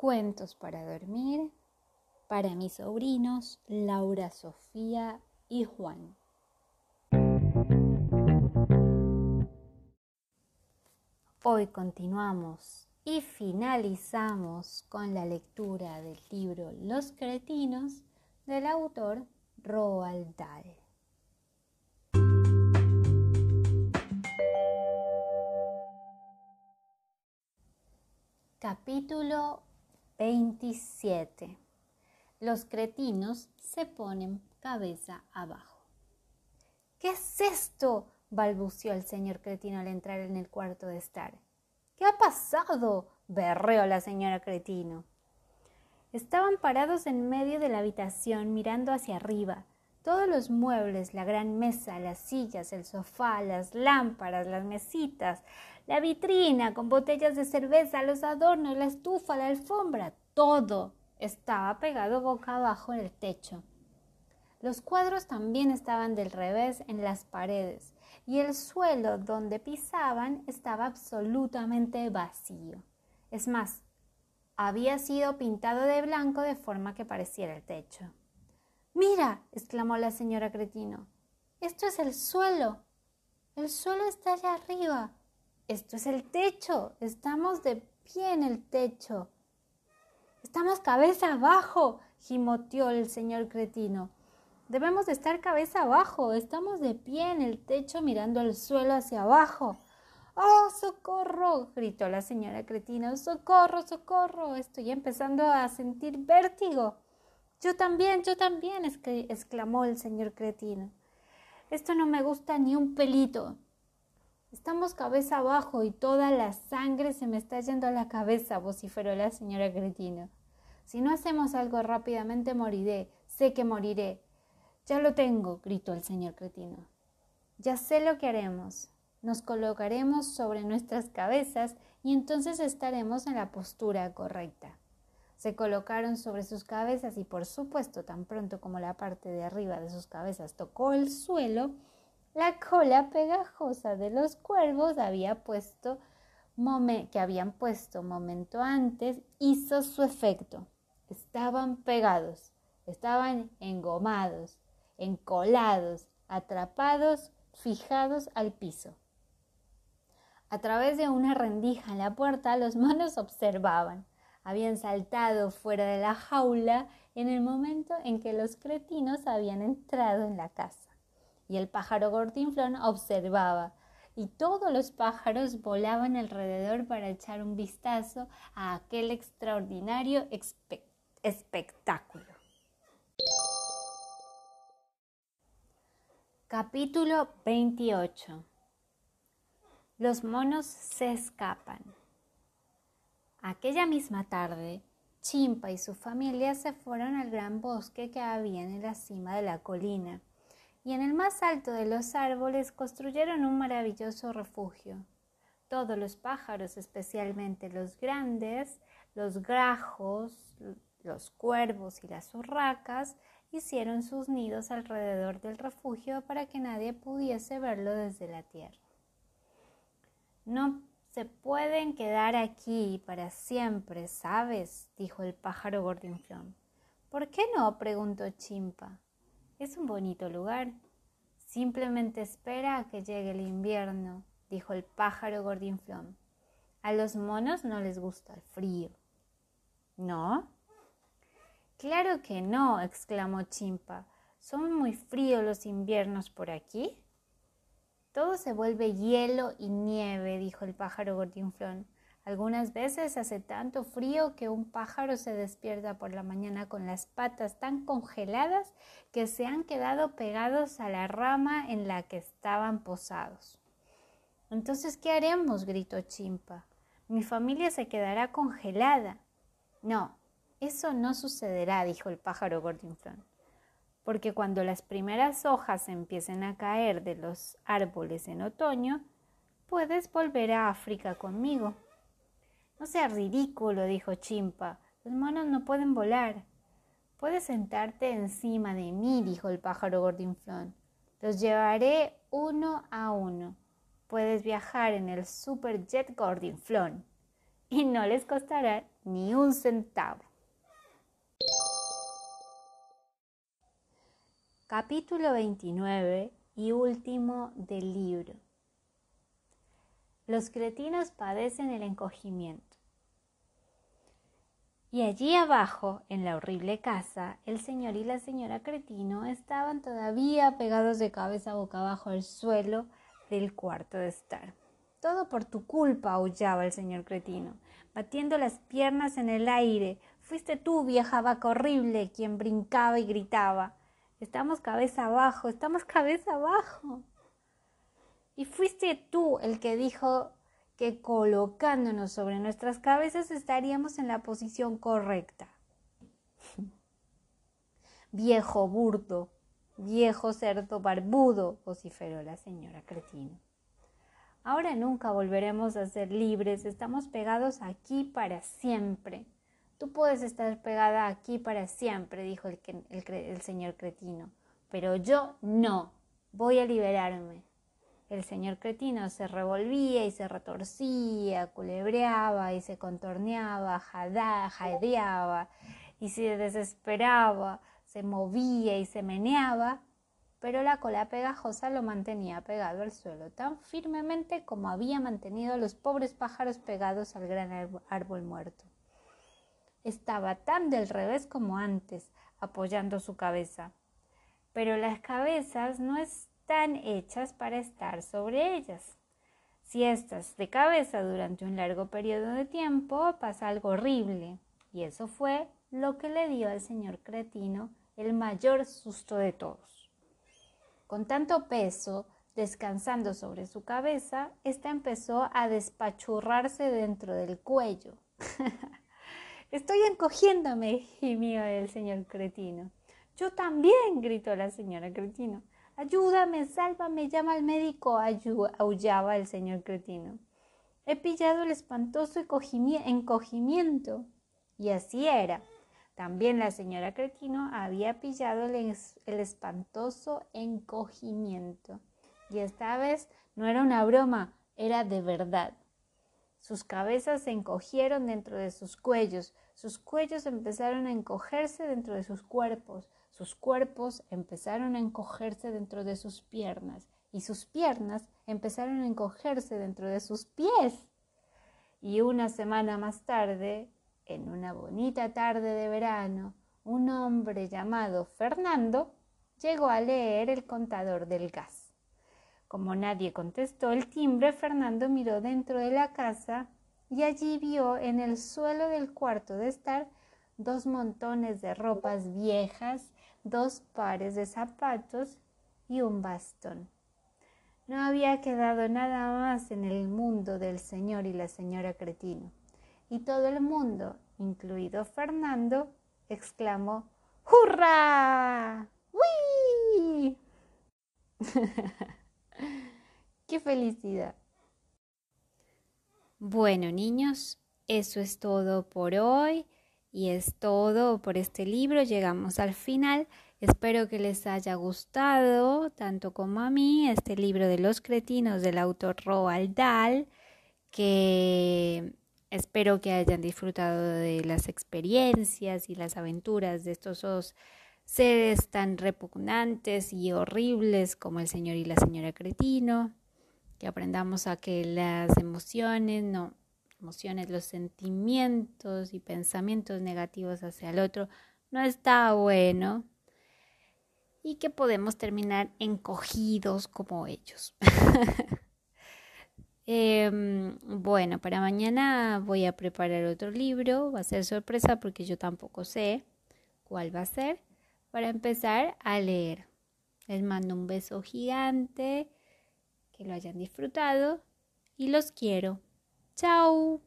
Cuentos para dormir para mis sobrinos Laura, Sofía y Juan. Hoy continuamos y finalizamos con la lectura del libro Los Cretinos del autor Roald Dahl. Capítulo 27. Los cretinos se ponen cabeza abajo. ¿Qué es esto? balbució el señor cretino al entrar en el cuarto de estar. ¿Qué ha pasado? berreó la señora cretino. Estaban parados en medio de la habitación mirando hacia arriba. Todos los muebles, la gran mesa, las sillas, el sofá, las lámparas, las mesitas, la vitrina con botellas de cerveza, los adornos, la estufa, la alfombra, todo estaba pegado boca abajo en el techo. Los cuadros también estaban del revés en las paredes y el suelo donde pisaban estaba absolutamente vacío. Es más, había sido pintado de blanco de forma que pareciera el techo. Mira, exclamó la señora Cretino, esto es el suelo. El suelo está allá arriba. Esto es el techo. Estamos de pie en el techo. Estamos cabeza abajo, gimoteó el señor cretino. Debemos de estar cabeza abajo. Estamos de pie en el techo mirando el suelo hacia abajo. ¡Oh, socorro! gritó la señora cretina. ¡Socorro, socorro! Estoy empezando a sentir vértigo. Yo también, yo también, exclamó el señor cretino. Esto no me gusta ni un pelito. Estamos cabeza abajo y toda la sangre se me está yendo a la cabeza, vociferó la señora Cretino. Si no hacemos algo rápidamente moriré, sé que moriré. Ya lo tengo, gritó el señor Cretino. Ya sé lo que haremos. Nos colocaremos sobre nuestras cabezas y entonces estaremos en la postura correcta. Se colocaron sobre sus cabezas y por supuesto tan pronto como la parte de arriba de sus cabezas tocó el suelo, la cola pegajosa de los cuervos había puesto que habían puesto momento antes hizo su efecto. Estaban pegados, estaban engomados, encolados, atrapados, fijados al piso. A través de una rendija en la puerta los monos observaban. Habían saltado fuera de la jaula en el momento en que los cretinos habían entrado en la casa y el pájaro gordinflón observaba, y todos los pájaros volaban alrededor para echar un vistazo a aquel extraordinario espectáculo. Capítulo 28 Los monos se escapan. Aquella misma tarde, Chimpa y su familia se fueron al gran bosque que había en la cima de la colina y en el más alto de los árboles construyeron un maravilloso refugio. Todos los pájaros, especialmente los grandes, los grajos, los cuervos y las urracas, hicieron sus nidos alrededor del refugio para que nadie pudiese verlo desde la tierra. No se pueden quedar aquí para siempre, ¿sabes? dijo el pájaro gordinflón. ¿Por qué no? preguntó Chimpa. Es un bonito lugar. Simplemente espera a que llegue el invierno, dijo el pájaro gordinflón. A los monos no les gusta el frío. ¿No? Claro que no, exclamó Chimpa. ¿Son muy fríos los inviernos por aquí? Todo se vuelve hielo y nieve, dijo el pájaro gordinflón. Algunas veces hace tanto frío que un pájaro se despierta por la mañana con las patas tan congeladas que se han quedado pegados a la rama en la que estaban posados. Entonces, ¿qué haremos? gritó Chimpa. Mi familia se quedará congelada. No, eso no sucederá, dijo el pájaro gordinflón, porque cuando las primeras hojas empiecen a caer de los árboles en otoño, puedes volver a África conmigo. No sea ridículo, dijo Chimpa. Los monos no pueden volar. Puedes sentarte encima de mí, dijo el pájaro gordinflón. Los llevaré uno a uno. Puedes viajar en el superjet gordinflón. y no les costará ni un centavo. Capítulo 29 y último del libro. Los cretinos padecen el encogimiento. Y allí abajo, en la horrible casa, el señor y la señora Cretino estaban todavía pegados de cabeza boca abajo al suelo del cuarto de estar. Todo por tu culpa, aullaba el señor Cretino, batiendo las piernas en el aire. Fuiste tú, vieja vaca horrible, quien brincaba y gritaba. Estamos cabeza abajo, estamos cabeza abajo. Y fuiste tú el que dijo que colocándonos sobre nuestras cabezas estaríamos en la posición correcta. Viejo burdo, viejo cerdo barbudo, vociferó la señora Cretino. Ahora nunca volveremos a ser libres, estamos pegados aquí para siempre. Tú puedes estar pegada aquí para siempre, dijo el, el señor Cretino, pero yo no, voy a liberarme. El señor cretino se revolvía y se retorcía, culebreaba y se contorneaba, jadeaba y se desesperaba, se movía y se meneaba, pero la cola pegajosa lo mantenía pegado al suelo tan firmemente como había mantenido a los pobres pájaros pegados al gran árbol muerto. Estaba tan del revés como antes, apoyando su cabeza. Pero las cabezas no es están hechas para estar sobre ellas. Si estás de cabeza durante un largo periodo de tiempo, pasa algo horrible. Y eso fue lo que le dio al señor cretino el mayor susto de todos. Con tanto peso descansando sobre su cabeza, ésta empezó a despachurrarse dentro del cuello. Estoy encogiéndome, gimió el señor cretino. Yo también, gritó la señora cretino. Ayúdame, sálvame, llama al médico, aullaba el señor cretino. He pillado el espantoso encogimiento. Y así era. También la señora Cretino había pillado el, el, espantoso encogimiento. Y esta vez no era una broma, era de verdad. Sus cabezas se encogieron dentro de sus cuellos, sus cuellos empezaron a encogerse dentro de sus cuerpos, sus cuerpos empezaron a encogerse dentro de sus piernas y sus piernas empezaron a encogerse dentro de sus pies. Y una semana más tarde, en una bonita tarde de verano, un hombre llamado Fernando llegó a leer el contador del gas. Como nadie contestó el timbre, Fernando miró dentro de la casa y allí vio en el suelo del cuarto de estar dos montones de ropas viejas dos pares de zapatos y un bastón. No había quedado nada más en el mundo del señor y la señora Cretino, y todo el mundo, incluido Fernando, exclamó ¡Hurra! ¡Uy! ¡Qué felicidad! Bueno, niños, eso es todo por hoy. Y es todo por este libro. Llegamos al final. Espero que les haya gustado, tanto como a mí, este libro de los cretinos del autor Roald Dahl, que espero que hayan disfrutado de las experiencias y las aventuras de estos dos seres tan repugnantes y horribles como el señor y la señora cretino, que aprendamos a que las emociones no emociones, los sentimientos y pensamientos negativos hacia el otro no está bueno y que podemos terminar encogidos como ellos. Em, bueno, para mañana voy a preparar otro libro, va a ser sorpresa porque yo tampoco sé cuál va a ser, para empezar a leer. Les mando un beso gigante, que lo hayan disfrutado y los quiero. 教。